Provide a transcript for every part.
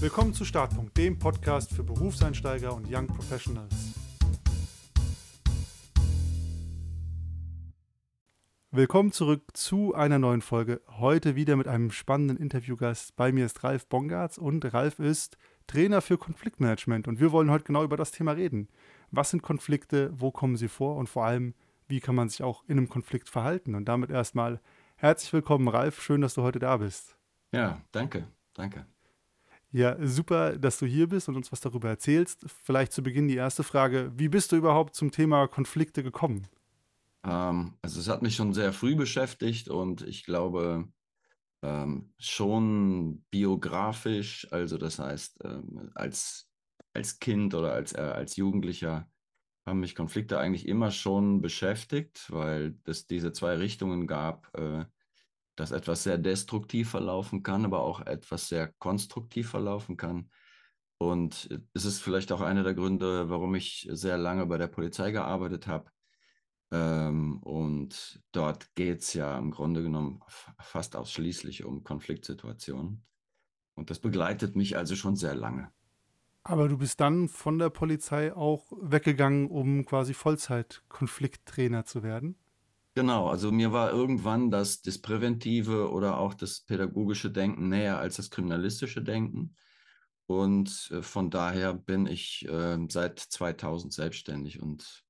Willkommen zu Startpunkt, dem Podcast für Berufseinsteiger und Young Professionals. Willkommen zurück zu einer neuen Folge. Heute wieder mit einem spannenden Interviewgast. Bei mir ist Ralf Bongartz und Ralf ist Trainer für Konfliktmanagement. Und wir wollen heute genau über das Thema reden. Was sind Konflikte, wo kommen sie vor und vor allem, wie kann man sich auch in einem Konflikt verhalten? Und damit erstmal herzlich willkommen, Ralf. Schön, dass du heute da bist. Ja, danke, danke. Ja, super, dass du hier bist und uns was darüber erzählst. Vielleicht zu Beginn die erste Frage: Wie bist du überhaupt zum Thema Konflikte gekommen? Ähm, also, es hat mich schon sehr früh beschäftigt und ich glaube, ähm, schon biografisch, also das heißt, ähm, als, als Kind oder als, äh, als Jugendlicher haben mich Konflikte eigentlich immer schon beschäftigt, weil es diese zwei Richtungen gab. Äh, dass etwas sehr destruktiv verlaufen kann, aber auch etwas sehr konstruktiv verlaufen kann. Und es ist vielleicht auch einer der Gründe, warum ich sehr lange bei der Polizei gearbeitet habe. Ähm, und dort geht es ja im Grunde genommen fast ausschließlich um Konfliktsituationen. Und das begleitet mich also schon sehr lange. Aber du bist dann von der Polizei auch weggegangen, um quasi Vollzeit-Konflikttrainer zu werden? Genau, also mir war irgendwann das, das präventive oder auch das pädagogische Denken näher als das kriminalistische Denken. Und äh, von daher bin ich äh, seit 2000 selbstständig und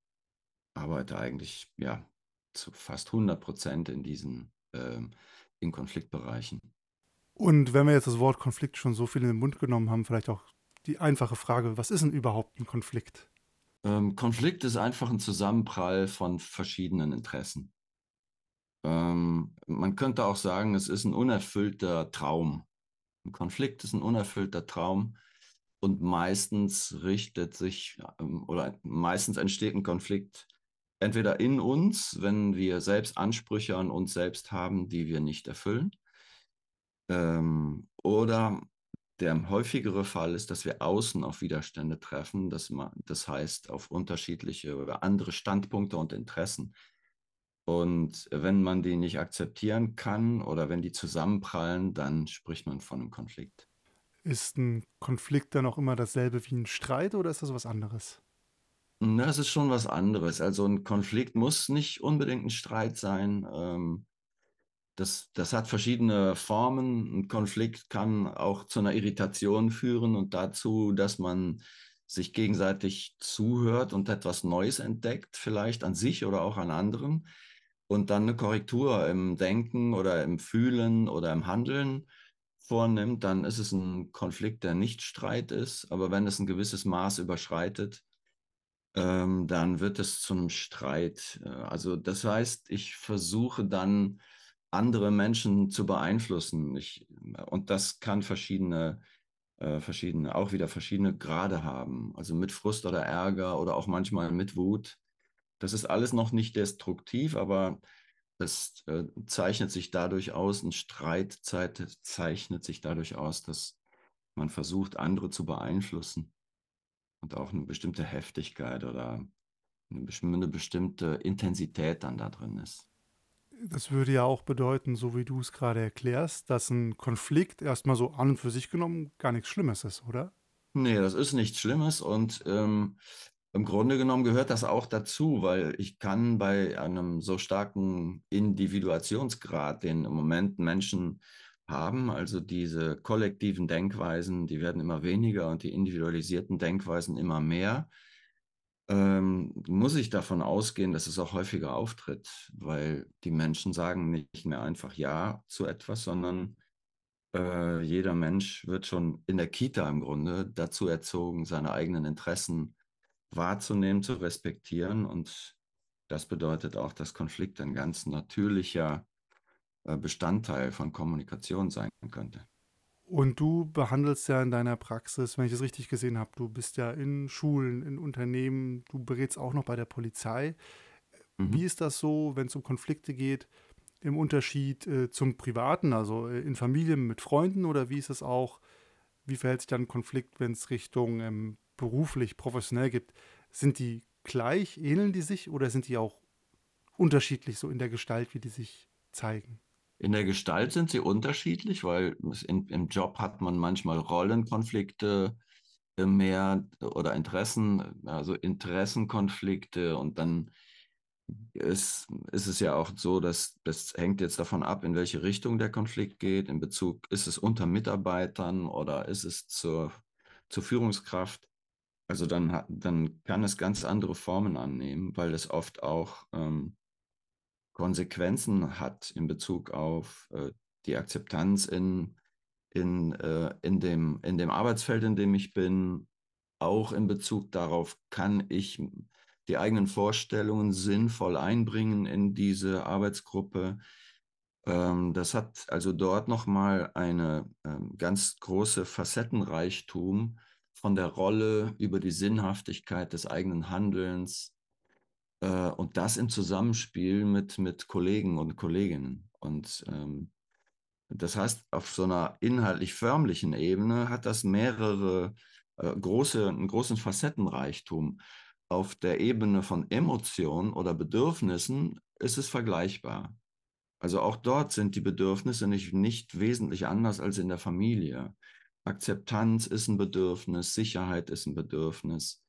arbeite eigentlich ja zu fast 100 Prozent in diesen äh, in Konfliktbereichen. Und wenn wir jetzt das Wort Konflikt schon so viel in den Mund genommen haben, vielleicht auch die einfache Frage, was ist denn überhaupt ein Konflikt? Ähm, Konflikt ist einfach ein Zusammenprall von verschiedenen Interessen. Ähm, man könnte auch sagen, es ist ein unerfüllter Traum. Ein Konflikt ist ein unerfüllter Traum und meistens richtet sich ähm, oder meistens entsteht ein Konflikt entweder in uns, wenn wir selbst Ansprüche an uns selbst haben, die wir nicht erfüllen, ähm, oder der häufigere Fall ist, dass wir außen auf Widerstände treffen, das, das heißt auf unterschiedliche oder andere Standpunkte und Interessen. Und wenn man die nicht akzeptieren kann oder wenn die zusammenprallen, dann spricht man von einem Konflikt. Ist ein Konflikt dann auch immer dasselbe wie ein Streit oder ist das was anderes? Na, es ist schon was anderes. Also ein Konflikt muss nicht unbedingt ein Streit sein. Ähm, das, das hat verschiedene Formen. Ein Konflikt kann auch zu einer Irritation führen und dazu, dass man sich gegenseitig zuhört und etwas Neues entdeckt, vielleicht an sich oder auch an anderen und dann eine Korrektur im Denken oder im Fühlen oder im Handeln vornimmt, dann ist es ein Konflikt, der nicht Streit ist. Aber wenn es ein gewisses Maß überschreitet, ähm, dann wird es zu einem Streit. Äh, also das heißt, ich versuche dann andere Menschen zu beeinflussen. Ich, und das kann verschiedene, äh, verschiedene, auch wieder verschiedene Grade haben. Also mit Frust oder Ärger oder auch manchmal mit Wut. Das ist alles noch nicht destruktiv, aber es äh, zeichnet sich dadurch aus, ein Streit zeichnet sich dadurch aus, dass man versucht, andere zu beeinflussen und auch eine bestimmte Heftigkeit oder eine bestimmte Intensität dann da drin ist. Das würde ja auch bedeuten, so wie du es gerade erklärst, dass ein Konflikt erstmal so an und für sich genommen gar nichts Schlimmes ist, oder? Nee, das ist nichts Schlimmes und ähm, im Grunde genommen gehört das auch dazu, weil ich kann bei einem so starken Individuationsgrad, den im Moment Menschen haben, also diese kollektiven Denkweisen, die werden immer weniger und die individualisierten Denkweisen immer mehr, ähm, muss ich davon ausgehen, dass es auch häufiger auftritt, weil die Menschen sagen nicht mehr einfach Ja zu etwas, sondern äh, jeder Mensch wird schon in der Kita im Grunde dazu erzogen, seine eigenen Interessen wahrzunehmen, zu respektieren. Und das bedeutet auch, dass Konflikt ein ganz natürlicher äh, Bestandteil von Kommunikation sein könnte. Und du behandelst ja in deiner Praxis, wenn ich es richtig gesehen habe, du bist ja in Schulen, in Unternehmen, du berätst auch noch bei der Polizei. Mhm. Wie ist das so, wenn es um Konflikte geht, im Unterschied äh, zum Privaten, also äh, in Familien mit Freunden oder wie ist es auch, wie verhält sich dann ein Konflikt, wenn es Richtung ähm, beruflich, professionell gibt, sind die gleich, ähneln die sich oder sind die auch unterschiedlich so in der Gestalt, wie die sich zeigen? In der Gestalt sind sie unterschiedlich, weil in, im Job hat man manchmal Rollenkonflikte äh, mehr oder Interessen, also Interessenkonflikte und dann ist, ist es ja auch so, dass das hängt jetzt davon ab, in welche Richtung der Konflikt geht. In Bezug, ist es unter Mitarbeitern oder ist es zur, zur Führungskraft? Also dann, dann kann es ganz andere Formen annehmen, weil es oft auch ähm, Konsequenzen hat in Bezug auf äh, die Akzeptanz in, in, äh, in, dem, in dem Arbeitsfeld, in dem ich bin, auch in Bezug darauf, kann ich die eigenen Vorstellungen sinnvoll einbringen in diese Arbeitsgruppe. Ähm, das hat also dort nochmal eine ähm, ganz große Facettenreichtum von der Rolle über die Sinnhaftigkeit des eigenen Handelns, äh, und das im Zusammenspiel mit, mit Kollegen und Kolleginnen. Und ähm, das heißt, auf so einer inhaltlich förmlichen Ebene hat das mehrere äh, große, einen großen Facettenreichtum. Auf der Ebene von Emotionen oder Bedürfnissen ist es vergleichbar. Also auch dort sind die Bedürfnisse nicht, nicht wesentlich anders als in der Familie. Akzeptanz ist ein Bedürfnis, Sicherheit ist ein Bedürfnis,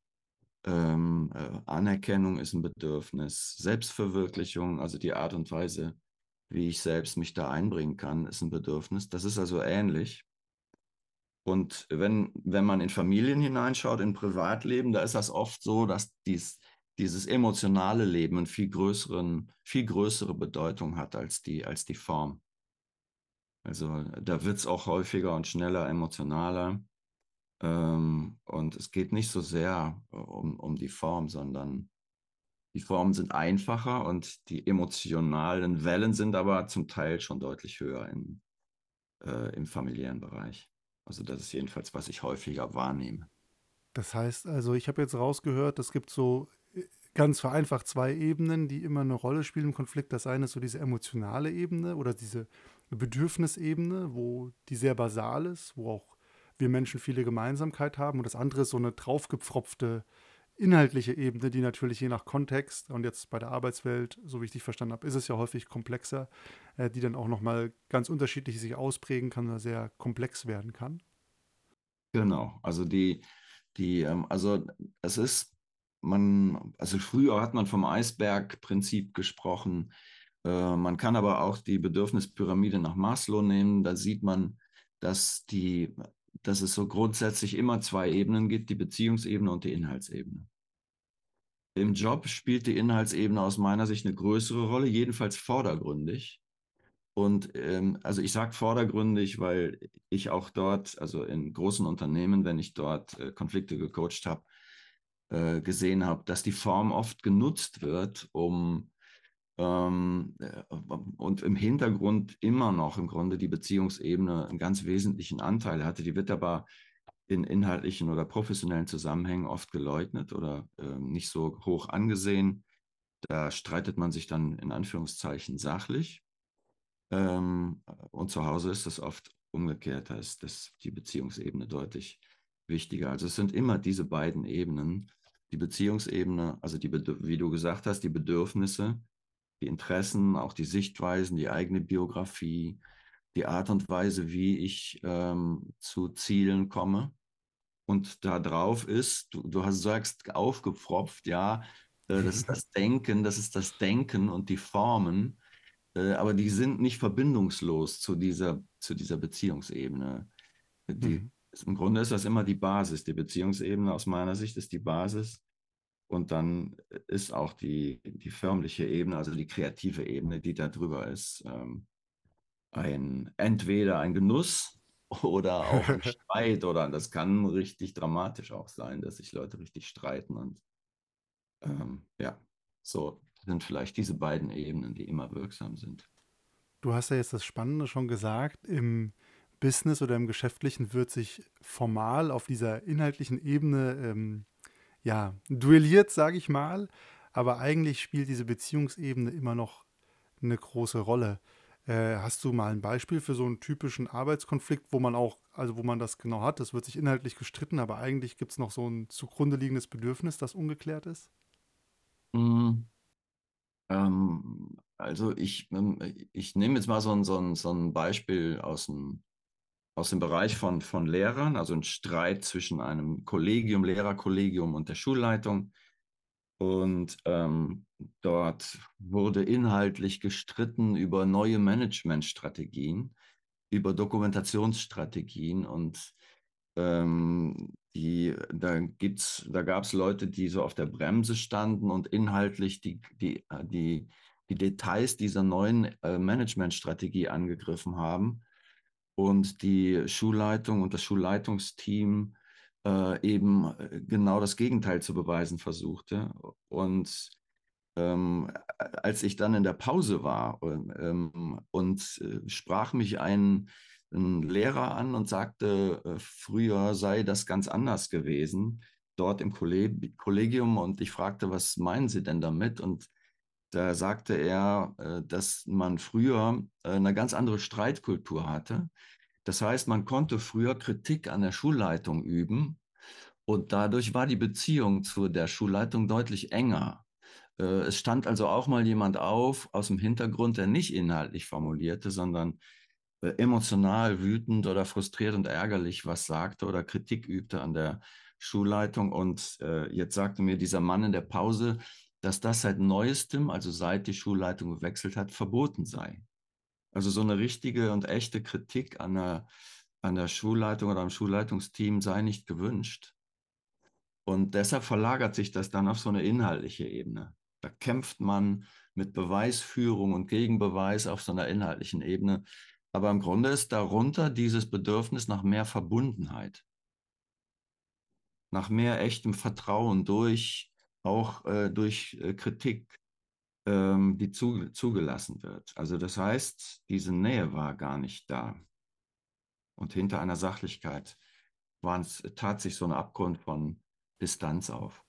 ähm, äh, Anerkennung ist ein Bedürfnis, Selbstverwirklichung, also die Art und Weise, wie ich selbst mich da einbringen kann, ist ein Bedürfnis. Das ist also ähnlich. Und wenn, wenn man in Familien hineinschaut, in Privatleben, da ist das oft so, dass dies, dieses emotionale Leben eine viel, viel größere Bedeutung hat als die, als die Form. Also da wird es auch häufiger und schneller emotionaler. Ähm, und es geht nicht so sehr um, um die Form, sondern die Formen sind einfacher und die emotionalen Wellen sind aber zum Teil schon deutlich höher in, äh, im familiären Bereich. Also das ist jedenfalls, was ich häufiger wahrnehme. Das heißt also, ich habe jetzt rausgehört, es gibt so äh, ganz vereinfacht zwei Ebenen, die immer eine Rolle spielen im Konflikt. Das eine ist so diese emotionale Ebene oder diese Bedürfnisebene, wo die sehr basal ist, wo auch wir Menschen viele Gemeinsamkeit haben. Und das andere ist so eine draufgepfropfte inhaltliche Ebene, die natürlich je nach Kontext und jetzt bei der Arbeitswelt, so wie ich dich verstanden habe, ist es ja häufig komplexer, äh, die dann auch nochmal ganz unterschiedlich sich ausprägen kann oder sehr komplex werden kann. Genau, also die, die, ähm, also es ist, man, also früher hat man vom Eisbergprinzip gesprochen. Äh, man kann aber auch die Bedürfnispyramide nach Maslow nehmen. Da sieht man, dass die dass es so grundsätzlich immer zwei Ebenen gibt, die Beziehungsebene und die Inhaltsebene. Im Job spielt die Inhaltsebene aus meiner Sicht eine größere Rolle, jedenfalls vordergründig. Und ähm, also ich sage vordergründig, weil ich auch dort, also in großen Unternehmen, wenn ich dort äh, Konflikte gecoacht habe, äh, gesehen habe, dass die Form oft genutzt wird, um und im Hintergrund immer noch im Grunde die Beziehungsebene einen ganz wesentlichen Anteil hatte. Die wird aber in inhaltlichen oder professionellen Zusammenhängen oft geleugnet oder äh, nicht so hoch angesehen. Da streitet man sich dann in Anführungszeichen sachlich. Ähm, und zu Hause ist das oft umgekehrt, da ist das, die Beziehungsebene deutlich wichtiger. Also es sind immer diese beiden Ebenen. Die Beziehungsebene, also die, wie du gesagt hast, die Bedürfnisse die Interessen, auch die Sichtweisen, die eigene Biografie, die Art und Weise, wie ich ähm, zu Zielen komme. Und da drauf ist, du, du hast, sagst, aufgepfropft, ja, äh, das ist das Denken, das ist das Denken und die Formen, äh, aber die sind nicht verbindungslos zu dieser, zu dieser Beziehungsebene. Die, mhm. Im Grunde ist das immer die Basis. Die Beziehungsebene aus meiner Sicht ist die Basis. Und dann ist auch die, die förmliche Ebene, also die kreative Ebene, die da drüber ist, ähm, ein entweder ein Genuss oder auch ein Streit oder das kann richtig dramatisch auch sein, dass sich Leute richtig streiten und ähm, ja, so sind vielleicht diese beiden Ebenen, die immer wirksam sind. Du hast ja jetzt das Spannende schon gesagt, im Business oder im Geschäftlichen wird sich formal auf dieser inhaltlichen Ebene ähm, ja, duelliert, sage ich mal. Aber eigentlich spielt diese Beziehungsebene immer noch eine große Rolle. Äh, hast du mal ein Beispiel für so einen typischen Arbeitskonflikt, wo man auch, also wo man das genau hat? Das wird sich inhaltlich gestritten, aber eigentlich gibt es noch so ein zugrunde liegendes Bedürfnis, das ungeklärt ist? Mm. Ähm, also ich, ähm, ich nehme jetzt mal so ein, so ein, so ein Beispiel aus dem, aus dem Bereich von, von Lehrern, also ein Streit zwischen einem Kollegium, Lehrerkollegium und der Schulleitung. Und ähm, dort wurde inhaltlich gestritten über neue Managementstrategien, über Dokumentationsstrategien und ähm, die, da da gab es Leute, die so auf der Bremse standen und inhaltlich die, die, die, die Details dieser neuen äh, Managementstrategie angegriffen haben und die Schulleitung und das Schulleitungsteam äh, eben äh, genau das Gegenteil zu beweisen versuchte. Und ähm, als ich dann in der Pause war ähm, und äh, sprach mich ein, ein, Lehrer an und sagte, äh, früher sei das ganz anders gewesen, dort im Kolleg Kollegium. Und ich fragte, was meinen Sie denn damit? Und da sagte er, äh, dass man früher äh, eine ganz andere Streitkultur hatte. Das heißt, man konnte früher Kritik an der Schulleitung üben und dadurch war die Beziehung zu der Schulleitung deutlich enger. Äh, es stand also auch mal jemand auf aus dem Hintergrund, der nicht inhaltlich formulierte, sondern emotional wütend oder frustriert und ärgerlich was sagte oder Kritik übte an der Schulleitung. Und jetzt sagte mir dieser Mann in der Pause, dass das seit neuestem, also seit die Schulleitung gewechselt hat, verboten sei. Also so eine richtige und echte Kritik an der, an der Schulleitung oder am Schulleitungsteam sei nicht gewünscht. Und deshalb verlagert sich das dann auf so eine inhaltliche Ebene. Da kämpft man mit Beweisführung und Gegenbeweis auf so einer inhaltlichen Ebene. Aber im Grunde ist darunter dieses Bedürfnis nach mehr Verbundenheit, nach mehr echtem Vertrauen durch, auch äh, durch äh, Kritik, ähm, die zu, zugelassen wird. Also das heißt, diese Nähe war gar nicht da. Und hinter einer Sachlichkeit es, tat sich so ein Abgrund von Distanz auf.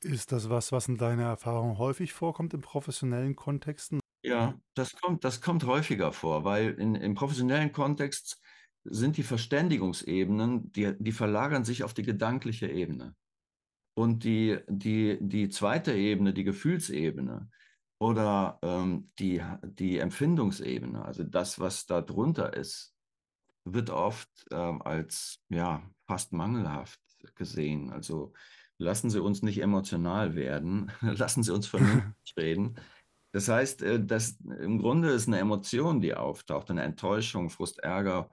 Ist das was, was in deiner Erfahrung häufig vorkommt in professionellen Kontexten? Ja, das kommt, das kommt häufiger vor, weil in, im professionellen Kontext sind die Verständigungsebenen, die, die verlagern sich auf die gedankliche Ebene. Und die, die, die zweite Ebene, die Gefühlsebene oder ähm, die, die Empfindungsebene, also das, was da drunter ist, wird oft äh, als ja, fast mangelhaft gesehen. Also lassen Sie uns nicht emotional werden, lassen Sie uns vernünftig reden. Das heißt, äh, dass im Grunde ist eine Emotion, die auftaucht, eine Enttäuschung, Frust, Ärger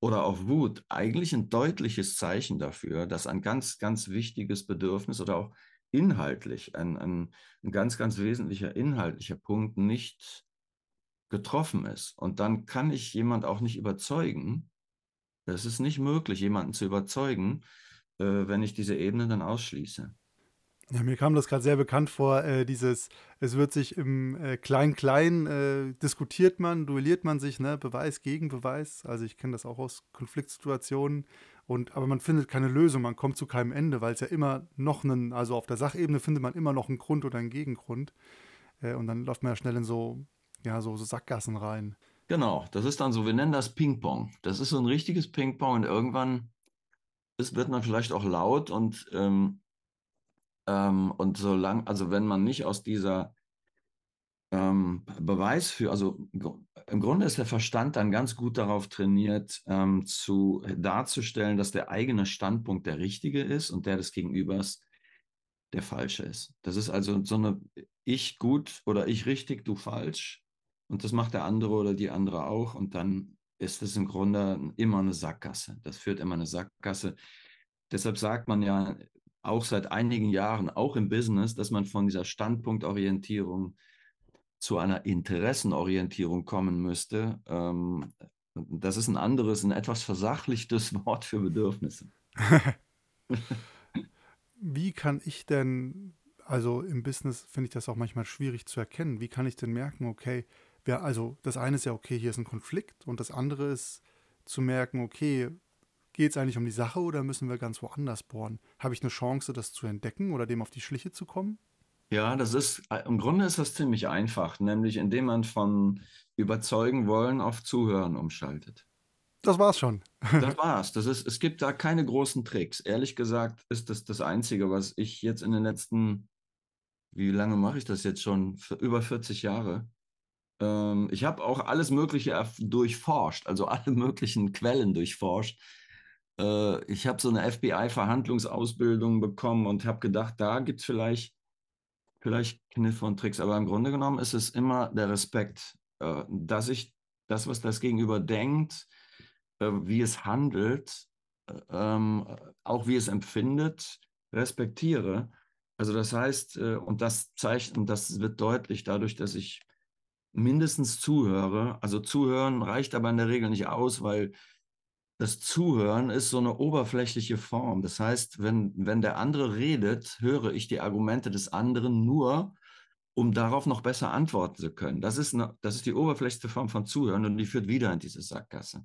oder auch Wut, eigentlich ein deutliches Zeichen dafür, dass ein ganz, ganz wichtiges Bedürfnis oder auch inhaltlich ein, ein, ein ganz, ganz wesentlicher inhaltlicher Punkt nicht getroffen ist. Und dann kann ich jemand auch nicht überzeugen. Es ist nicht möglich, jemanden zu überzeugen, äh, wenn ich diese Ebene dann ausschließe. Ja, mir kam das gerade sehr bekannt vor, äh, dieses, es wird sich im äh, Klein-Klein äh, diskutiert man, duelliert man sich, ne, Beweis gegen Beweis. Also ich kenne das auch aus Konfliktsituationen. Und, aber man findet keine Lösung, man kommt zu keinem Ende, weil es ja immer noch einen, also auf der Sachebene findet man immer noch einen Grund oder einen Gegengrund. Äh, und dann läuft man ja schnell in so, ja, so, so Sackgassen rein. Genau, das ist dann so, wir nennen das Ping-Pong. Das ist so ein richtiges Ping-Pong und irgendwann ist, wird man vielleicht auch laut und, ähm, ähm, und solange, also wenn man nicht aus dieser ähm, Beweis für, also im Grunde ist der Verstand dann ganz gut darauf trainiert, ähm, zu, darzustellen, dass der eigene Standpunkt der richtige ist und der des Gegenübers der falsche ist. Das ist also so eine ich gut oder ich richtig, du falsch. Und das macht der andere oder die andere auch. Und dann ist es im Grunde immer eine Sackgasse. Das führt immer eine Sackgasse. Deshalb sagt man ja auch seit einigen Jahren, auch im Business, dass man von dieser Standpunktorientierung zu einer Interessenorientierung kommen müsste. Ähm, das ist ein anderes, ein etwas versachlichtes Wort für Bedürfnisse. Wie kann ich denn, also im Business finde ich das auch manchmal schwierig zu erkennen, wie kann ich denn merken, okay, wer, also das eine ist ja, okay, hier ist ein Konflikt und das andere ist zu merken, okay, geht es eigentlich um die Sache oder müssen wir ganz woanders bohren? Habe ich eine Chance, das zu entdecken oder dem auf die Schliche zu kommen? Ja, das ist, äh, im Grunde ist das ziemlich einfach, nämlich indem man von überzeugen wollen auf zuhören umschaltet. Das war's schon. Das war's. Das ist, es gibt da keine großen Tricks. Ehrlich gesagt ist das das Einzige, was ich jetzt in den letzten wie lange mache ich das jetzt schon? Für über 40 Jahre. Ähm, ich habe auch alles Mögliche durchforscht, also alle möglichen Quellen durchforscht. Äh, ich habe so eine FBI-Verhandlungsausbildung bekommen und habe gedacht, da gibt es vielleicht, vielleicht Kniffe und Tricks. Aber im Grunde genommen ist es immer der Respekt, äh, dass ich das, was das Gegenüber denkt, äh, wie es handelt, ähm, auch wie es empfindet, respektiere. Also das heißt, und das zeigt, und das wird deutlich dadurch, dass ich mindestens zuhöre. Also zuhören reicht aber in der Regel nicht aus, weil das Zuhören ist so eine oberflächliche Form. Das heißt, wenn, wenn der andere redet, höre ich die Argumente des anderen nur, um darauf noch besser antworten zu können. Das ist, eine, das ist die oberflächlichste Form von Zuhören und die führt wieder in diese Sackgasse.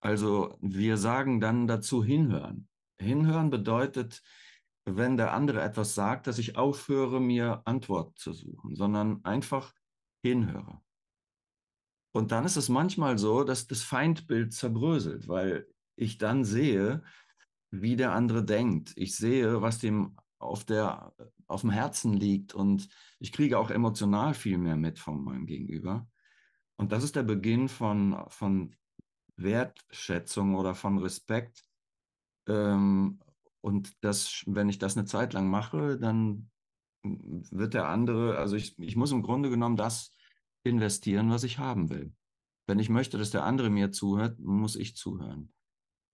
Also wir sagen dann dazu hinhören. Hinhören bedeutet, wenn der andere etwas sagt, dass ich aufhöre, mir Antwort zu suchen, sondern einfach hinhöre. Und dann ist es manchmal so, dass das Feindbild zerbröselt, weil ich dann sehe, wie der andere denkt. Ich sehe, was dem auf, der, auf dem Herzen liegt und ich kriege auch emotional viel mehr mit von meinem Gegenüber. Und das ist der Beginn von, von Wertschätzung oder von Respekt. Ähm, und das, wenn ich das eine Zeit lang mache, dann wird der andere, also ich, ich muss im Grunde genommen das investieren, was ich haben will. Wenn ich möchte, dass der andere mir zuhört, muss ich zuhören.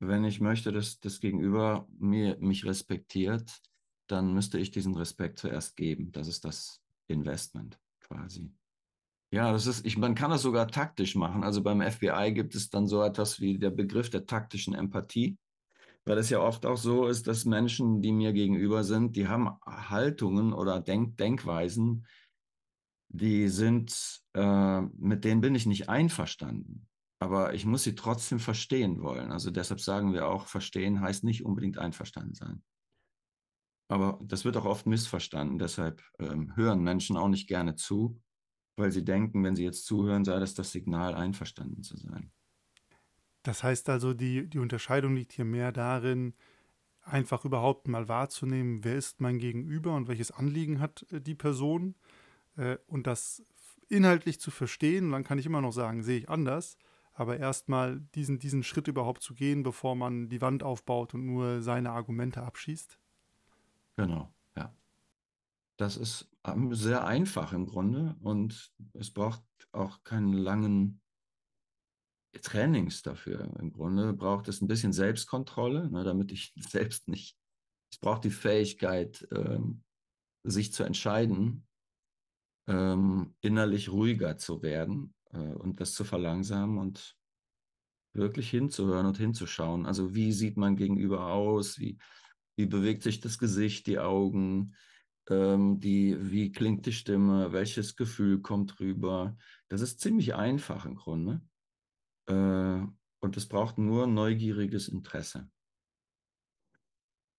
Wenn ich möchte, dass das Gegenüber mir, mich respektiert, dann müsste ich diesen Respekt zuerst geben. Das ist das Investment quasi. Ja, das ist, ich, man kann das sogar taktisch machen. Also beim FBI gibt es dann so etwas wie der Begriff der taktischen Empathie weil es ja oft auch so ist, dass Menschen, die mir gegenüber sind, die haben Haltungen oder Denk Denkweisen, die sind, äh, mit denen bin ich nicht einverstanden. Aber ich muss sie trotzdem verstehen wollen. Also deshalb sagen wir auch, verstehen heißt nicht unbedingt einverstanden sein. Aber das wird auch oft missverstanden. Deshalb ähm, hören Menschen auch nicht gerne zu, weil sie denken, wenn sie jetzt zuhören, sei das das Signal, einverstanden zu sein. Das heißt also, die, die Unterscheidung liegt hier mehr darin, einfach überhaupt mal wahrzunehmen, wer ist mein Gegenüber und welches Anliegen hat äh, die Person äh, und das inhaltlich zu verstehen. Dann kann ich immer noch sagen, sehe ich anders, aber erstmal diesen, diesen Schritt überhaupt zu gehen, bevor man die Wand aufbaut und nur seine Argumente abschießt. Genau, ja. Das ist ähm, sehr einfach im Grunde und es braucht auch keinen langen Trainings dafür. Im Grunde braucht es ein bisschen Selbstkontrolle, ne, damit ich selbst nicht. Es braucht die Fähigkeit, ähm, sich zu entscheiden, ähm, innerlich ruhiger zu werden äh, und das zu verlangsamen und wirklich hinzuhören und hinzuschauen. Also wie sieht mein Gegenüber aus? Wie, wie bewegt sich das Gesicht, die Augen? Ähm, die, wie klingt die Stimme? Welches Gefühl kommt rüber? Das ist ziemlich einfach im Grunde. Äh, und es braucht nur neugieriges Interesse.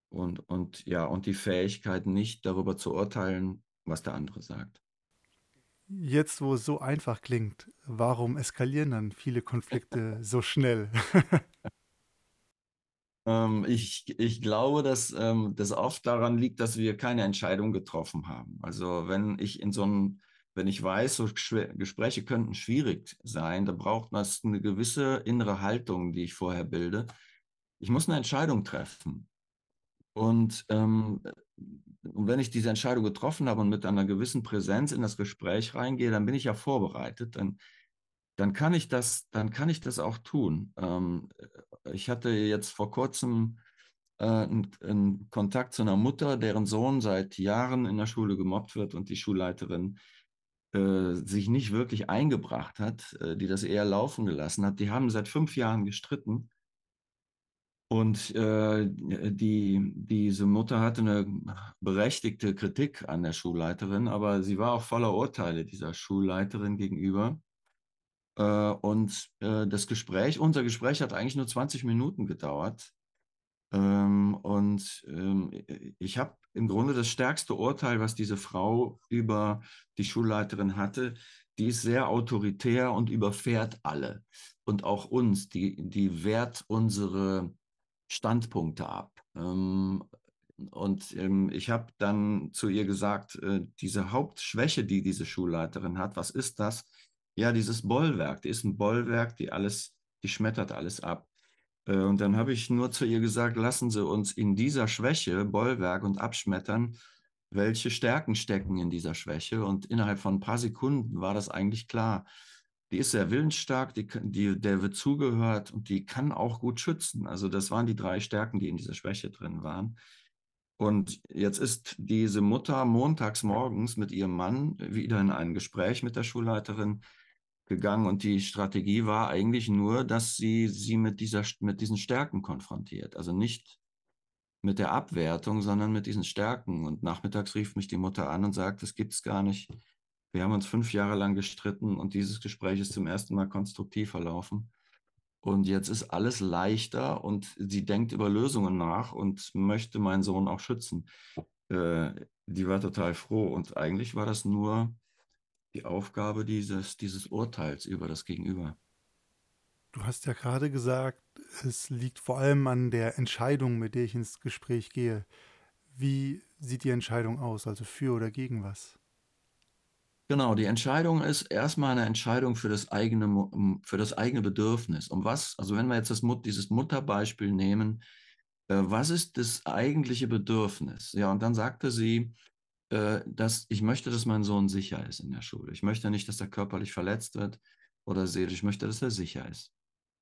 Und, und ja, und die Fähigkeit, nicht darüber zu urteilen, was der andere sagt. Jetzt, wo es so einfach klingt, warum eskalieren dann viele Konflikte so schnell? ähm, ich, ich glaube, dass ähm, das oft daran liegt, dass wir keine Entscheidung getroffen haben. Also wenn ich in so einem wenn ich weiß, so Gespräche könnten schwierig sein, da braucht man eine gewisse innere Haltung, die ich vorher bilde. Ich muss eine Entscheidung treffen. Und, ähm, und wenn ich diese Entscheidung getroffen habe und mit einer gewissen Präsenz in das Gespräch reingehe, dann bin ich ja vorbereitet. Dann, dann, kann, ich das, dann kann ich das auch tun. Ähm, ich hatte jetzt vor kurzem äh, einen, Kontakt zu einer Mutter, deren Sohn seit Jahren in der Schule gemobbt wird und die Schulleiterin äh, sich nicht wirklich eingebracht hat, äh, die das eher laufen gelassen hat. Die haben seit fünf Jahren gestritten. Und äh, die, diese Mutter hatte eine berechtigte Kritik an der Schulleiterin, aber sie war auch voller Urteile dieser Schulleiterin gegenüber. Äh, und äh, das Gespräch, unser Gespräch hat eigentlich nur 20 Minuten gedauert. Ähm, und ähm, ich habe im Grunde das stärkste Urteil, was diese Frau über die Schulleiterin hatte. Die ist sehr autoritär und überfährt alle und auch uns. Die, die wehrt unsere Standpunkte ab. Ähm, und ähm, ich habe dann zu ihr gesagt, äh, diese Hauptschwäche, die diese Schulleiterin hat, was ist das? Ja, dieses Bollwerk. Die ist ein Bollwerk, die alles, die schmettert alles ab. Äh, und dann habe ich nur zu ihr gesagt, lassen Sie uns in dieser Schwäche, Bollwerk und Abschmettern, welche Stärken stecken in dieser Schwäche. Und innerhalb von ein paar Sekunden war das eigentlich klar. Die ist sehr willensstark, die, die, der wird zugehört und die kann auch gut schützen. Also das waren die drei Stärken, die in dieser Schwäche drin waren. Und jetzt ist diese Mutter montags morgens mit ihrem Mann wieder in ein Gespräch mit der Schulleiterin gegangen und die Strategie war eigentlich nur, dass sie sie mit, dieser, mit diesen Stärken konfrontiert. Also nicht mit der Abwertung, sondern mit diesen Stärken. Und nachmittags rief mich die Mutter an und sagt, das gibt es gar nicht. Wir haben uns fünf Jahre lang gestritten und dieses Gespräch ist zum ersten Mal konstruktiv verlaufen. Und jetzt ist alles leichter und sie denkt über Lösungen nach und möchte meinen Sohn auch schützen. Äh, die war total froh. Und eigentlich war das nur die Aufgabe dieses, dieses Urteils über das Gegenüber. Du hast ja gerade gesagt, es liegt vor allem an der Entscheidung, mit der ich ins Gespräch gehe. Wie sieht die Entscheidung aus? Also für oder gegen was? Genau, die Entscheidung ist erstmal eine Entscheidung für das eigene, für das eigene Bedürfnis. Um was, also wenn wir jetzt das, dieses Mutterbeispiel nehmen, äh, was ist das eigentliche Bedürfnis? Ja, und dann sagte sie, äh, dass ich möchte, dass mein Sohn sicher ist in der Schule. Ich möchte nicht, dass er körperlich verletzt wird oder seelisch. Ich möchte, dass er sicher ist.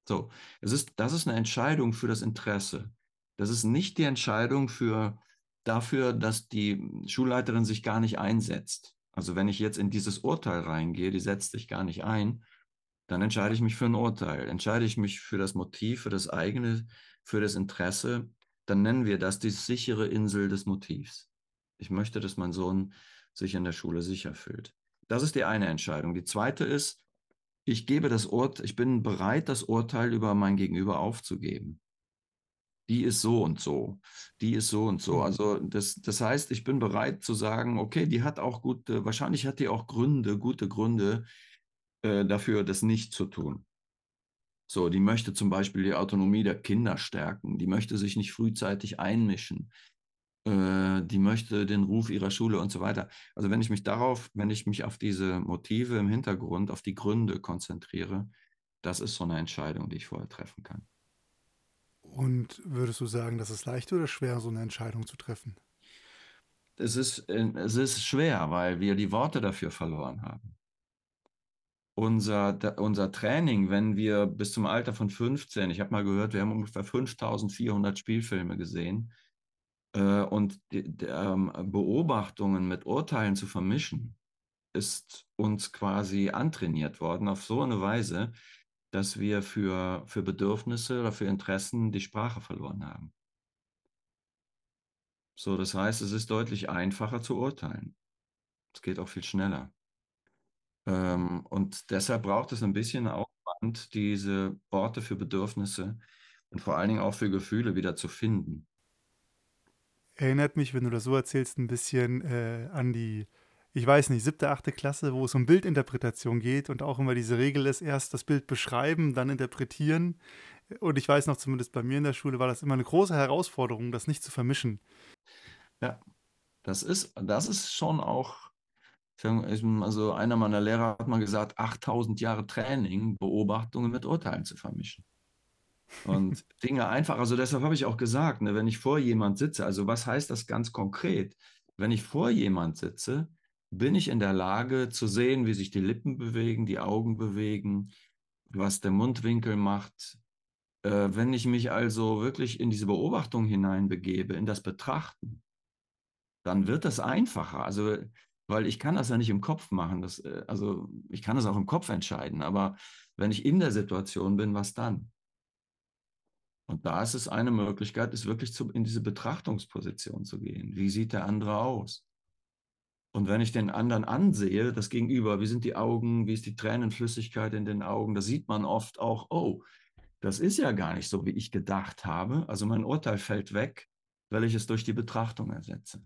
So, es ist, das ist eine Entscheidung für das Interesse. Das ist nicht die Entscheidung für, dafür, dass die Schulleiterin sich gar nicht einsetzt. Also wenn ich jetzt in dieses Urteil reingehe, die setzt sich gar nicht ein, dann entscheide ich mich für ein Urteil. Entscheide ich mich für das Motiv, für das eigene, für das Interesse, dann nennen wir das die sichere Insel des Motivs. Ich möchte, dass mein Sohn sich in der Schule sicher fühlt. Das ist die eine Entscheidung. Die zweite ist, ich gebe das Urteil, ich bin bereit, das Urteil über mein Gegenüber aufzugeben die ist so und so, die ist so und so. Mhm. Also das, das heißt, ich bin bereit zu sagen, okay, die hat auch gute, wahrscheinlich hat die auch Gründe, gute Gründe äh, dafür, das nicht zu tun. So, die möchte zum Beispiel die Autonomie der Kinder stärken, die möchte sich nicht frühzeitig einmischen, äh, die möchte den Ruf ihrer Schule und so weiter. Also wenn ich mich darauf, wenn ich mich auf diese Motive im Hintergrund, auf die Gründe konzentriere, das ist so eine Entscheidung, die ich vorher treffen kann. Und würdest du sagen, das ist leicht oder schwer, so eine Entscheidung zu treffen? Es ist, äh, es ist schwer, weil wir die Worte dafür verloren haben. Unser, unser Training, wenn wir bis zum Alter von 15, ich habe mal gehört, wir haben ungefähr 5400 Spielfilme gesehen, äh, und die, die, ähm, Beobachtungen mit Urteilen zu vermischen, ist uns quasi antrainiert worden auf so eine Weise, dass wir für, für Bedürfnisse oder für Interessen die Sprache verloren haben. So, das heißt, es ist deutlich einfacher zu urteilen. Es geht auch viel schneller. Ähm, und deshalb braucht es ein bisschen Aufwand, diese Worte für Bedürfnisse und vor allen Dingen auch für Gefühle wieder zu finden. Erinnert mich, wenn du das so erzählst, ein bisschen äh, an die ich weiß nicht, siebte, achte Klasse, wo es um Bildinterpretation geht und auch immer diese Regel ist, erst das Bild beschreiben, dann interpretieren. Und ich weiß noch, zumindest bei mir in der Schule war das immer eine große Herausforderung, das nicht zu vermischen. Ja, das ist, das ist schon auch, also einer meiner Lehrer hat mal gesagt, 8000 Jahre Training, Beobachtungen mit Urteilen zu vermischen. Und Dinge einfach, also deshalb habe ich auch gesagt, ne, wenn ich vor jemand sitze, also was heißt das ganz konkret? Wenn ich vor jemand sitze, bin ich in der Lage zu sehen, wie sich die Lippen bewegen, die Augen bewegen, was der Mundwinkel macht. Äh, wenn ich mich also wirklich in diese Beobachtung hineinbegebe, in das Betrachten, dann wird das einfacher. Also, weil ich kann das ja nicht im Kopf machen. Das, äh, also ich kann das auch im Kopf entscheiden, aber wenn ich in der Situation bin, was dann? Und da ist es eine Möglichkeit, ist wirklich zu, in diese Betrachtungsposition zu gehen. Wie sieht der andere aus? Und wenn ich den anderen ansehe, das Gegenüber, wie sind die Augen, wie ist die Tränenflüssigkeit in den Augen, da sieht man oft auch, oh, das ist ja gar nicht so, wie ich gedacht habe. Also mein Urteil fällt weg, weil ich es durch die Betrachtung ersetze.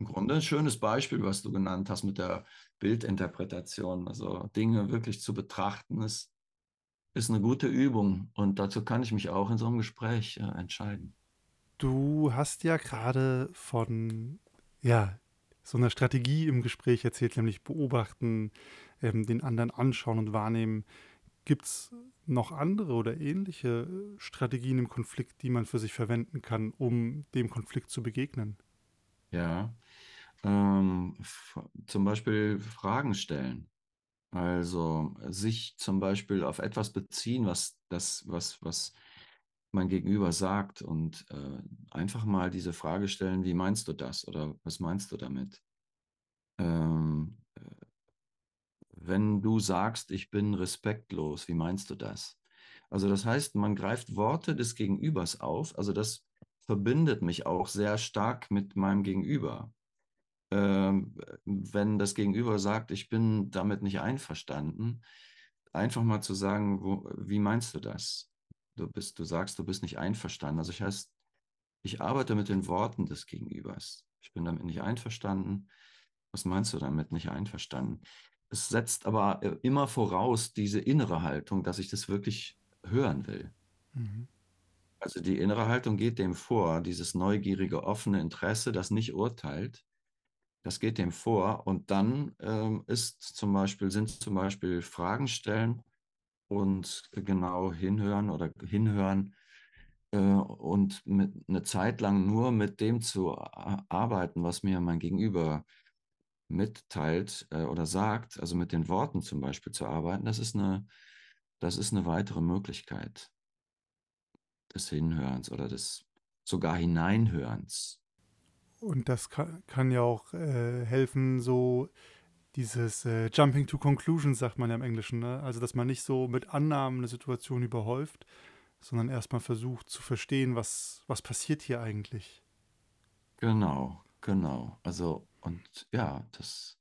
Im Grunde ein schönes Beispiel, was du genannt hast mit der Bildinterpretation. Also Dinge wirklich zu betrachten, ist, ist eine gute Übung. Und dazu kann ich mich auch in so einem Gespräch äh, entscheiden. Du hast ja gerade von ja, so einer Strategie im Gespräch erzählt, nämlich beobachten, ähm, den anderen anschauen und wahrnehmen. Gibt es noch andere oder ähnliche Strategien im Konflikt, die man für sich verwenden kann, um dem Konflikt zu begegnen? Ja, ähm, zum Beispiel Fragen stellen. Also sich zum Beispiel auf etwas beziehen, was das, was, was mein Gegenüber sagt und äh, einfach mal diese Frage stellen, wie meinst du das oder was meinst du damit? Ähm, äh, wenn du sagst, ich bin respektlos, wie meinst du das? Also das heißt, man greift Worte des Gegenübers auf, also das verbindet mich auch sehr stark mit meinem Gegenüber ähm, wenn das Gegenüber sagt, ich bin damit nicht einverstanden, einfach mal zu sagen, wo, wie meinst du das? Du bist, du sagst, du bist nicht einverstanden. Also ich heißt, ich arbeite mit den Worten des Gegenübers. Ich bin damit nicht einverstanden. Was meinst du damit nicht einverstanden? Es setzt aber äh, immer voraus diese innere Haltung, dass ich das wirklich hören will. Mhm. Also die innere Haltung geht dem vor, dieses neugierige, offene Interesse, das nicht urteilt, das geht dem vor. Und dann ähm, ist zum Beispiel, sind zum Beispiel Fragen stellen und genau hinhören oder hinhören äh, und mit, eine Zeit lang nur mit dem zu arbeiten, was mir mein Gegenüber mitteilt äh, oder sagt, also mit den Worten zum Beispiel zu arbeiten, das ist eine, das ist eine weitere Möglichkeit des Hinhörens oder des sogar Hineinhörens. Und das kann, kann ja auch äh, helfen, so dieses äh, Jumping to Conclusions, sagt man ja im Englischen. Ne? Also, dass man nicht so mit Annahmen eine Situation überhäuft, sondern erstmal versucht zu verstehen, was, was passiert hier eigentlich. Genau, genau. Also, und ja, das,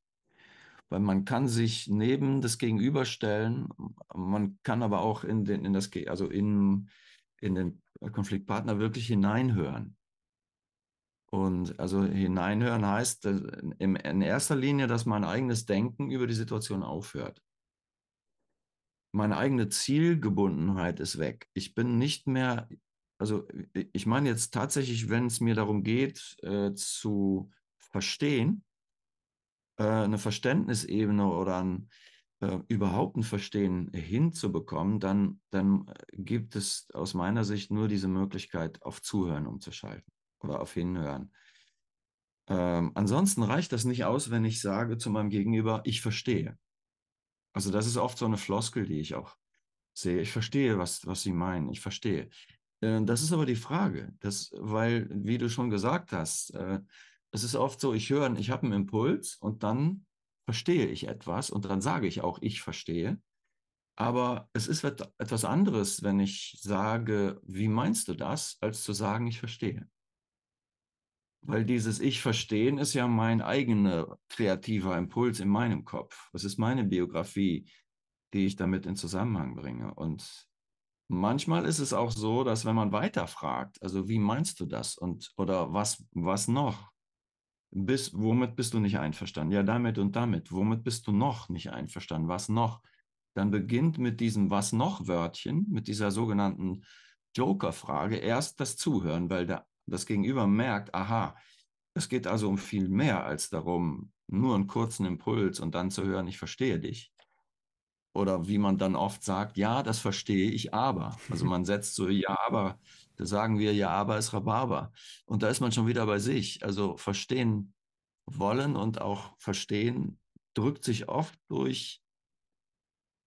weil man kann sich neben das Gegenüberstellen, man kann aber auch in den, in das, also in, in den Konfliktpartner wirklich hineinhören. Und also hineinhören heißt in erster Linie, dass mein eigenes Denken über die Situation aufhört. Meine eigene Zielgebundenheit ist weg. Ich bin nicht mehr, also ich meine jetzt tatsächlich, wenn es mir darum geht, äh, zu verstehen, äh, eine Verständnisebene oder ein, äh, überhaupt ein Verstehen hinzubekommen, dann, dann gibt es aus meiner Sicht nur diese Möglichkeit, auf Zuhören umzuschalten oder auf Hinhören. Ähm, ansonsten reicht das nicht aus, wenn ich sage zu meinem Gegenüber, ich verstehe. Also das ist oft so eine Floskel, die ich auch sehe. Ich verstehe, was, was Sie meinen. Ich verstehe. Äh, das ist aber die Frage, das, weil, wie du schon gesagt hast, äh, es ist oft so, ich höre, ich habe einen Impuls und dann verstehe ich etwas und dann sage ich auch, ich verstehe. Aber es ist etwas anderes, wenn ich sage, wie meinst du das, als zu sagen, ich verstehe. Weil dieses Ich verstehen ist ja mein eigener kreativer Impuls in meinem Kopf. Das ist meine Biografie, die ich damit in Zusammenhang bringe. Und manchmal ist es auch so, dass wenn man weiterfragt, also wie meinst du das und oder was, was noch? Bis, womit bist du nicht einverstanden? Ja, damit und damit. Womit bist du noch nicht einverstanden? Was noch? Dann beginnt mit diesem Was noch Wörtchen, mit dieser sogenannten Joker-Frage erst das Zuhören, weil der das Gegenüber merkt, aha, es geht also um viel mehr als darum, nur einen kurzen Impuls und dann zu hören, ich verstehe dich. Oder wie man dann oft sagt, ja, das verstehe ich, aber. Also man setzt so, ja, aber, da sagen wir, ja, aber ist Rhabarber. Und da ist man schon wieder bei sich. Also verstehen wollen und auch verstehen drückt sich oft durch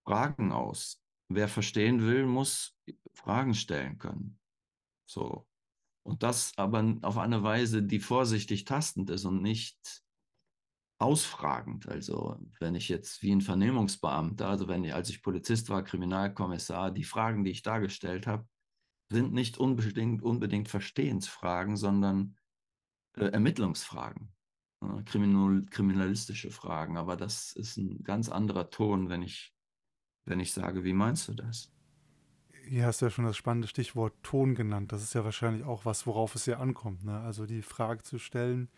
Fragen aus. Wer verstehen will, muss Fragen stellen können. So. Und das aber auf eine Weise, die vorsichtig tastend ist und nicht ausfragend. Also wenn ich jetzt wie ein Vernehmungsbeamter, also wenn ich, als ich Polizist war, Kriminalkommissar, die Fragen, die ich dargestellt habe, sind nicht unbedingt, unbedingt Verstehensfragen, sondern äh, Ermittlungsfragen, äh, kriminal, kriminalistische Fragen. Aber das ist ein ganz anderer Ton, wenn ich, wenn ich sage, wie meinst du das? Hier hast du ja schon das spannende Stichwort Ton genannt. Das ist ja wahrscheinlich auch was, worauf es ja ankommt. Ne? Also die Frage zu stellen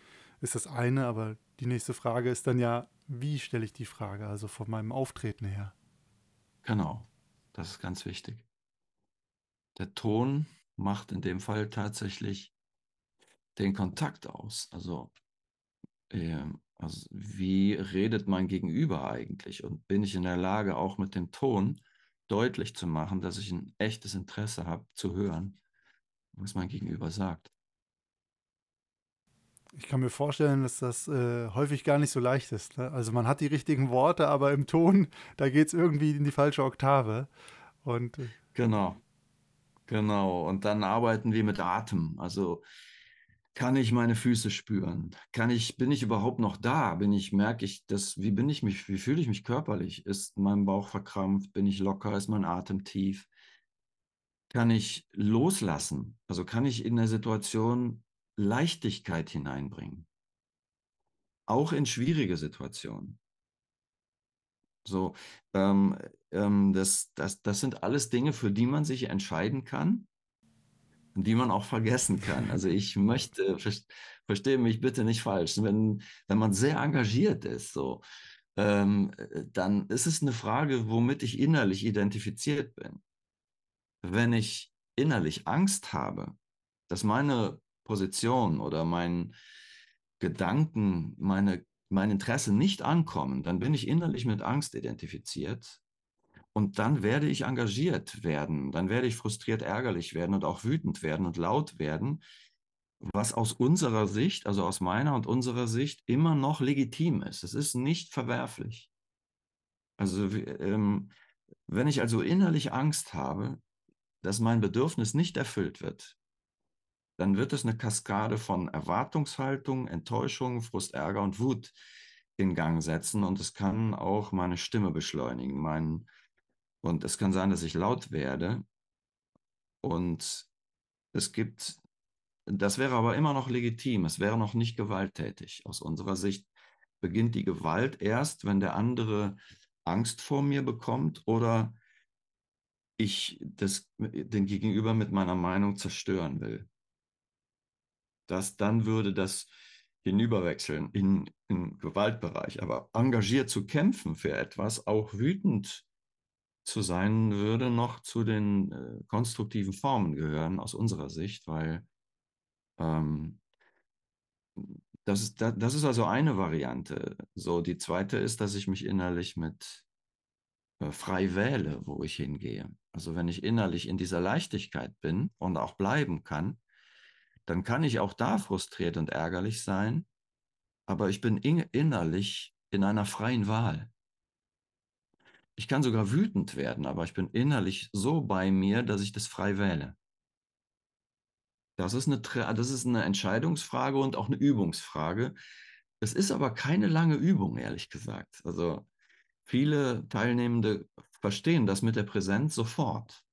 ist das eine, aber die nächste Frage ist dann ja, wie stelle ich die Frage, also von meinem Auftreten her. Genau, das ist ganz wichtig. Der Ton macht in dem Fall tatsächlich den Kontakt aus? Also, äh, also wie redet mein Gegenüber eigentlich? Und bin ich in der Lage, auch mit dem Ton deutlich zu machen, dass ich ein echtes Interesse habe, zu hören, was mein Gegenüber sagt? Ich kann mir vorstellen, dass das äh, häufig gar nicht so leicht ist. Ne? Also man hat die richtigen Worte, aber im Ton, da geht es irgendwie in die falsche Oktave. Und, äh, genau, genau. Und dann arbeiten wir mit Atem. Also kann ich meine Füße spüren? Kann ich, bin ich überhaupt noch da? Bin ich, merke ich das, wie bin ich mich, wie fühle ich mich körperlich? Ist mein Bauch verkrampft? Bin ich locker? Ist mein Atem tief? Kann ich loslassen? Also kann ich in der Situation Leichtigkeit hineinbringen. Auch in schwierige Situationen. So, ähm, ähm, das, das, das sind alles Dinge, für die man sich entscheiden kann die man auch vergessen kann. Also ich möchte, verstehe mich bitte nicht falsch, wenn, wenn man sehr engagiert ist, so, ähm, dann ist es eine Frage, womit ich innerlich identifiziert bin. Wenn ich innerlich Angst habe, dass meine Position oder mein Gedanken, meine, mein Interesse nicht ankommen, dann bin ich innerlich mit Angst identifiziert und dann werde ich engagiert werden, dann werde ich frustriert, ärgerlich werden und auch wütend werden und laut werden, was aus unserer Sicht, also aus meiner und unserer Sicht, immer noch legitim ist. Es ist nicht verwerflich. Also ähm, wenn ich also innerlich Angst habe, dass mein Bedürfnis nicht erfüllt wird, dann wird es eine Kaskade von Erwartungshaltung, Enttäuschung, Frust, Ärger und Wut in Gang setzen und es kann auch meine Stimme beschleunigen. Mein, und es kann sein, dass ich laut werde und es gibt, das wäre aber immer noch legitim, es wäre noch nicht gewalttätig. Aus unserer Sicht beginnt die Gewalt erst, wenn der andere Angst vor mir bekommt oder ich das, den Gegenüber mit meiner Meinung zerstören will dass dann würde das hinüberwechseln in, in Gewaltbereich. Aber engagiert zu kämpfen für etwas, auch wütend zu sein, würde noch zu den äh, konstruktiven Formen gehören aus unserer Sicht, weil ähm, das, ist, das ist also eine Variante. So, die zweite ist, dass ich mich innerlich mit äh, frei wähle, wo ich hingehe. Also wenn ich innerlich in dieser Leichtigkeit bin und auch bleiben kann, dann kann ich auch da frustriert und ärgerlich sein, aber ich bin in, innerlich in einer freien Wahl. Ich kann sogar wütend werden, aber ich bin innerlich so bei mir, dass ich das frei wähle. Das ist eine, das ist eine Entscheidungsfrage und auch eine Übungsfrage. Es ist aber keine lange Übung, ehrlich gesagt. Also viele Teilnehmende verstehen das mit der Präsenz sofort.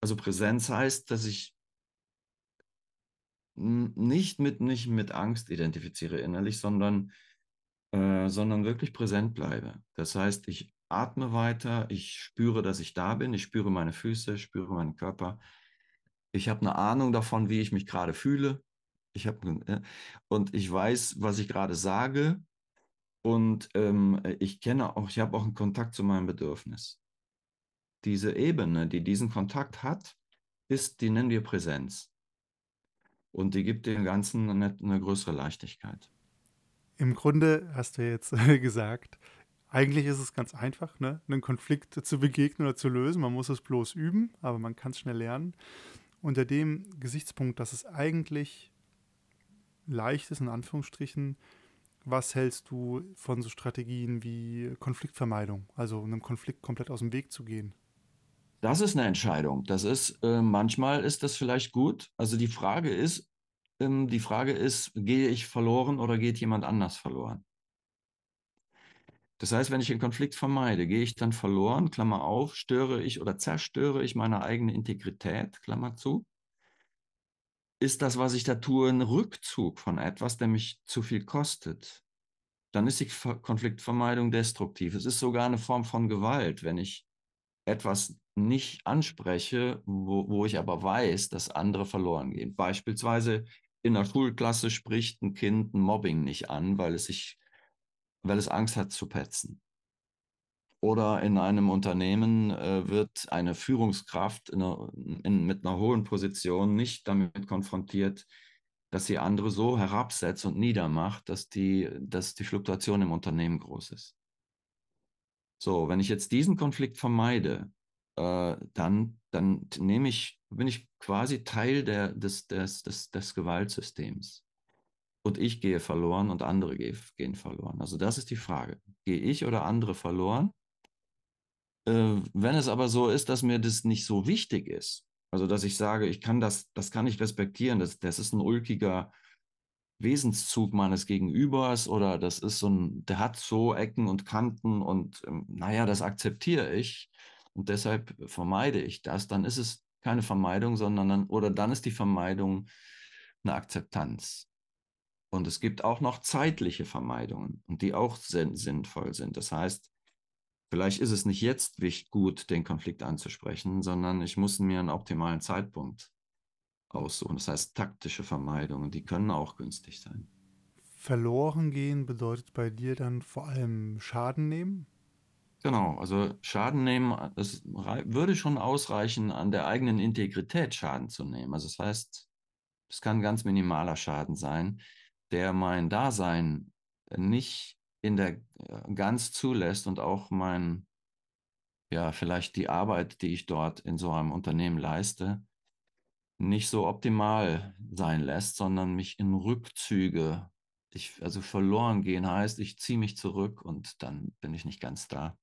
Also Präsenz heißt, dass ich nicht mit, nicht mit Angst identifiziere innerlich, sondern, äh, sondern wirklich präsent bleibe. Das heißt, ich atme weiter, ich spüre, dass ich da bin, ich spüre meine Füße, spüre meinen Körper. Ich habe eine Ahnung davon, wie ich mich gerade fühle. Ich hab, äh, und ich weiß, was ich gerade sage. Und ähm, ich kenne auch, ich habe auch einen Kontakt zu meinem Bedürfnis. Diese Ebene, die diesen Kontakt hat, ist, die nennen wir Präsenz. Und die gibt dem Ganzen eine, eine größere Leichtigkeit. Im Grunde hast du jetzt gesagt, eigentlich ist es ganz einfach, ne? einen Konflikt zu begegnen oder zu lösen. Man muss es bloß üben, aber man kann es schnell lernen. Unter dem Gesichtspunkt, dass es eigentlich leicht ist, in Anführungsstrichen, was hältst du von so Strategien wie Konfliktvermeidung, also einem Konflikt komplett aus dem Weg zu gehen? Das ist eine Entscheidung. Das ist, äh, manchmal ist das vielleicht gut. Also die Frage ist, ähm, die Frage ist, gehe ich verloren oder geht jemand anders verloren? Das heißt, wenn ich einen Konflikt vermeide, gehe ich dann verloren, Klammer auf, störe ich oder zerstöre ich meine eigene Integrität, Klammer zu? Ist das, was ich da tue, ein Rückzug von etwas, der mich zu viel kostet? Dann ist die Konfliktvermeidung destruktiv. Es ist sogar eine Form von Gewalt, wenn ich etwas nicht anspreche, wo, wo ich aber weiß, dass andere verloren gehen. Beispielsweise in der Schulklasse spricht ein Kind ein Mobbing nicht an, weil es sich, weil es Angst hat zu petzen. Oder in einem Unternehmen äh, wird eine Führungskraft in einer, in, mit einer hohen Position nicht damit konfrontiert, dass sie andere so herabsetzt und niedermacht, dass die, dass die Fluktuation im Unternehmen groß ist. So, wenn ich jetzt diesen Konflikt vermeide, äh, dann, dann nehme ich, bin ich quasi Teil der, des, des, des, des Gewaltsystems. Und ich gehe verloren und andere gehen verloren. Also das ist die Frage. Gehe ich oder andere verloren? Äh, wenn es aber so ist, dass mir das nicht so wichtig ist, also dass ich sage, ich kann das, das kann ich respektieren, das, das ist ein ulkiger Wesenszug meines Gegenübers oder das ist so ein, der hat so Ecken und Kanten und ähm, naja, das akzeptiere ich und deshalb vermeide ich das, dann ist es keine Vermeidung, sondern dann, oder dann ist die Vermeidung eine Akzeptanz. Und es gibt auch noch zeitliche Vermeidungen und die auch sinnvoll sind. Das heißt, vielleicht ist es nicht jetzt gut, den Konflikt anzusprechen, sondern ich muss mir einen optimalen Zeitpunkt aussuchen. Das heißt, taktische Vermeidungen, die können auch günstig sein. Verloren gehen bedeutet bei dir dann vor allem Schaden nehmen? Genau, also Schaden nehmen, es würde schon ausreichen, an der eigenen Integrität Schaden zu nehmen. Also das heißt, es kann ganz minimaler Schaden sein, der mein Dasein nicht in der äh, ganz zulässt und auch mein, ja, vielleicht die Arbeit, die ich dort in so einem Unternehmen leiste, nicht so optimal sein lässt, sondern mich in Rückzüge, ich, also verloren gehen heißt, ich ziehe mich zurück und dann bin ich nicht ganz da.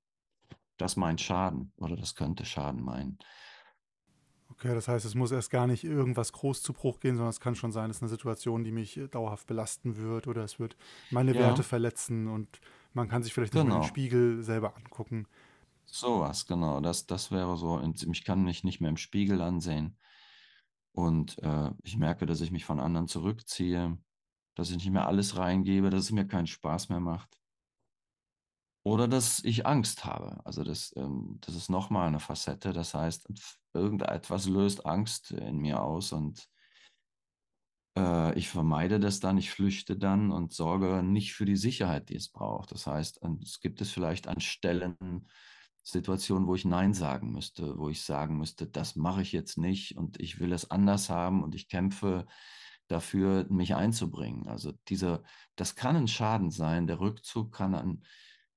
Das meint Schaden oder das könnte Schaden meinen. Okay, das heißt, es muss erst gar nicht irgendwas groß zu Bruch gehen, sondern es kann schon sein, es ist eine Situation, die mich dauerhaft belasten wird oder es wird meine ja. Werte verletzen und man kann sich vielleicht genau. den Spiegel selber angucken. Sowas, genau. Das, das wäre so. Ich kann mich nicht mehr im Spiegel ansehen. Und äh, ich merke, dass ich mich von anderen zurückziehe, dass ich nicht mehr alles reingebe, dass es mir keinen Spaß mehr macht. Oder dass ich Angst habe. Also das, ähm, das ist nochmal eine Facette. Das heißt, irgendetwas löst Angst in mir aus und äh, ich vermeide das dann, ich flüchte dann und sorge nicht für die Sicherheit, die es braucht. Das heißt, es gibt es vielleicht an Stellen, Situationen, wo ich Nein sagen müsste, wo ich sagen müsste, das mache ich jetzt nicht und ich will es anders haben und ich kämpfe dafür, mich einzubringen. Also dieser, das kann ein Schaden sein. Der Rückzug kann ein,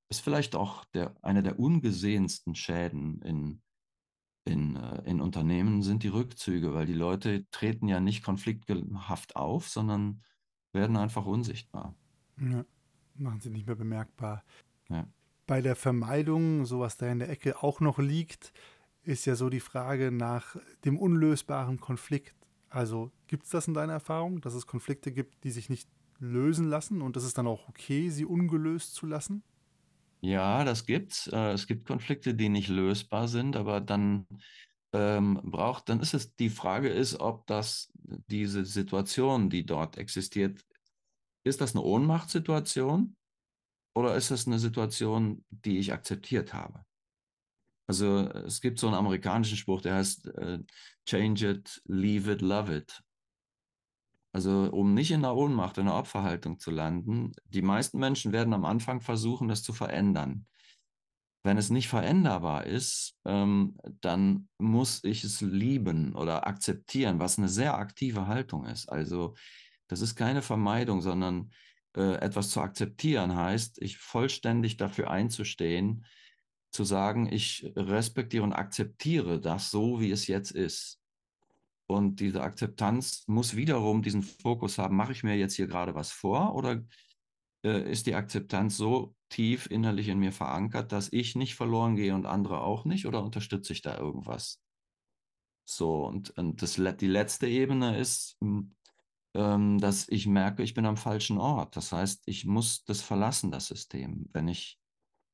ist vielleicht auch der, einer der ungesehensten Schäden in, in, äh, in Unternehmen sind die Rückzüge, weil die Leute treten ja nicht konflikthaft auf, sondern werden einfach unsichtbar. Ja, machen sie nicht mehr bemerkbar. Ja bei der Vermeidung, so was da in der Ecke auch noch liegt, ist ja so die Frage nach dem unlösbaren Konflikt. Also gibt es das in deiner Erfahrung, dass es Konflikte gibt, die sich nicht lösen lassen und es ist dann auch okay, sie ungelöst zu lassen? Ja, das gibt's. Äh, es gibt Konflikte, die nicht lösbar sind, aber dann ähm, braucht, dann ist es die Frage ist, ob das diese Situation, die dort existiert, ist das eine Ohnmachtssituation? Oder ist das eine Situation, die ich akzeptiert habe? Also es gibt so einen amerikanischen Spruch, der heißt äh, Change it, leave it, love it. Also um nicht in der Ohnmacht, in der Opferhaltung zu landen, die meisten Menschen werden am Anfang versuchen, das zu verändern. Wenn es nicht veränderbar ist, ähm, dann muss ich es lieben oder akzeptieren, was eine sehr aktive Haltung ist. Also das ist keine Vermeidung, sondern äh, etwas zu akzeptieren heißt, ich vollständig dafür einzustehen, zu sagen, ich respektiere und akzeptiere das so, wie es jetzt ist. Und diese Akzeptanz muss wiederum diesen Fokus haben, mache ich mir jetzt hier gerade was vor oder äh, ist die Akzeptanz so tief innerlich in mir verankert, dass ich nicht verloren gehe und andere auch nicht oder unterstütze ich da irgendwas? So, und, und das, die letzte Ebene ist, hm, ähm, dass ich merke, ich bin am falschen Ort. Das heißt, ich muss das verlassen, das System, wenn ich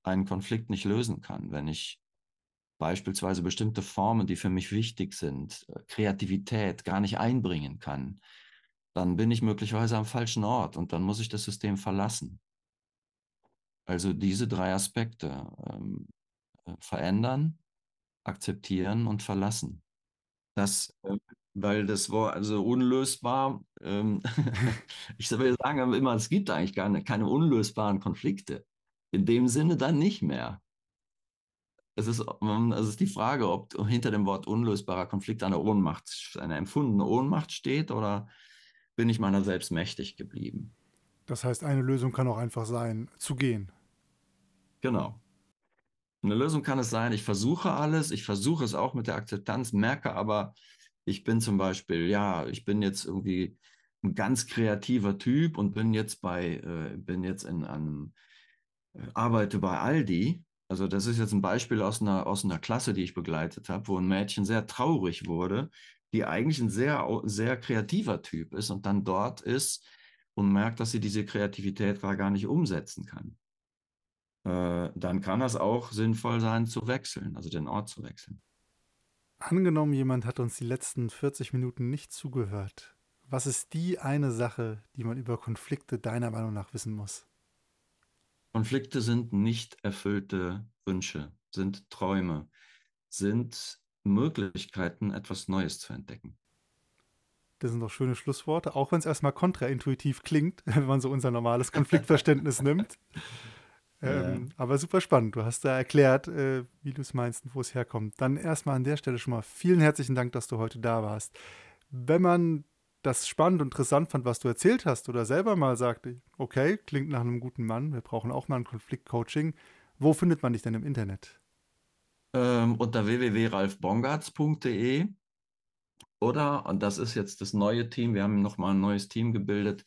einen Konflikt nicht lösen kann, wenn ich beispielsweise bestimmte Formen, die für mich wichtig sind, äh, Kreativität gar nicht einbringen kann, dann bin ich möglicherweise am falschen Ort und dann muss ich das System verlassen. Also diese drei Aspekte ähm, äh, verändern, akzeptieren und verlassen. Das äh, weil das war also unlösbar. Ähm, ich würde sagen immer, es gibt eigentlich keine, keine unlösbaren Konflikte. In dem Sinne dann nicht mehr. Es ist, es ist die Frage, ob hinter dem Wort unlösbarer Konflikt eine Ohnmacht, eine empfundene Ohnmacht steht oder bin ich meiner selbst mächtig geblieben. Das heißt, eine Lösung kann auch einfach sein, zu gehen. Genau. Eine Lösung kann es sein, ich versuche alles, ich versuche es auch mit der Akzeptanz, merke aber, ich bin zum Beispiel, ja, ich bin jetzt irgendwie ein ganz kreativer Typ und bin jetzt bei, äh, bin jetzt in einem, äh, arbeite bei Aldi. Also das ist jetzt ein Beispiel aus einer, aus einer Klasse, die ich begleitet habe, wo ein Mädchen sehr traurig wurde, die eigentlich ein sehr, sehr kreativer Typ ist und dann dort ist und merkt, dass sie diese Kreativität gar nicht umsetzen kann. Äh, dann kann das auch sinnvoll sein, zu wechseln, also den Ort zu wechseln. Angenommen, jemand hat uns die letzten 40 Minuten nicht zugehört. Was ist die eine Sache, die man über Konflikte deiner Meinung nach wissen muss? Konflikte sind nicht erfüllte Wünsche, sind Träume, sind Möglichkeiten, etwas Neues zu entdecken. Das sind doch schöne Schlussworte, auch wenn es erstmal kontraintuitiv klingt, wenn man so unser normales Konfliktverständnis nimmt. Ähm, ja. Aber super spannend. Du hast da erklärt, äh, wie du es meinst und wo es herkommt. Dann erstmal an der Stelle schon mal vielen herzlichen Dank, dass du heute da warst. Wenn man das spannend und interessant fand, was du erzählt hast, oder selber mal sagte, okay, klingt nach einem guten Mann, wir brauchen auch mal ein Konfliktcoaching, wo findet man dich denn im Internet? Ähm, unter www.ralfbongartz.de oder, und das ist jetzt das neue Team, wir haben nochmal ein neues Team gebildet,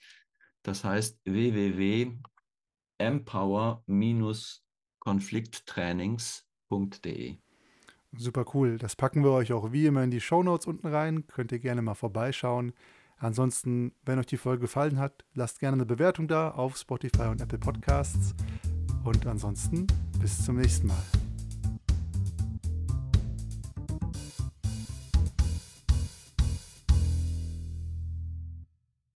das heißt www.empower-konflikttrainings.de. Super cool. Das packen wir euch auch wie immer in die Shownotes unten rein. Könnt ihr gerne mal vorbeischauen. Ansonsten, wenn euch die Folge gefallen hat, lasst gerne eine Bewertung da auf Spotify und Apple Podcasts. Und ansonsten bis zum nächsten Mal.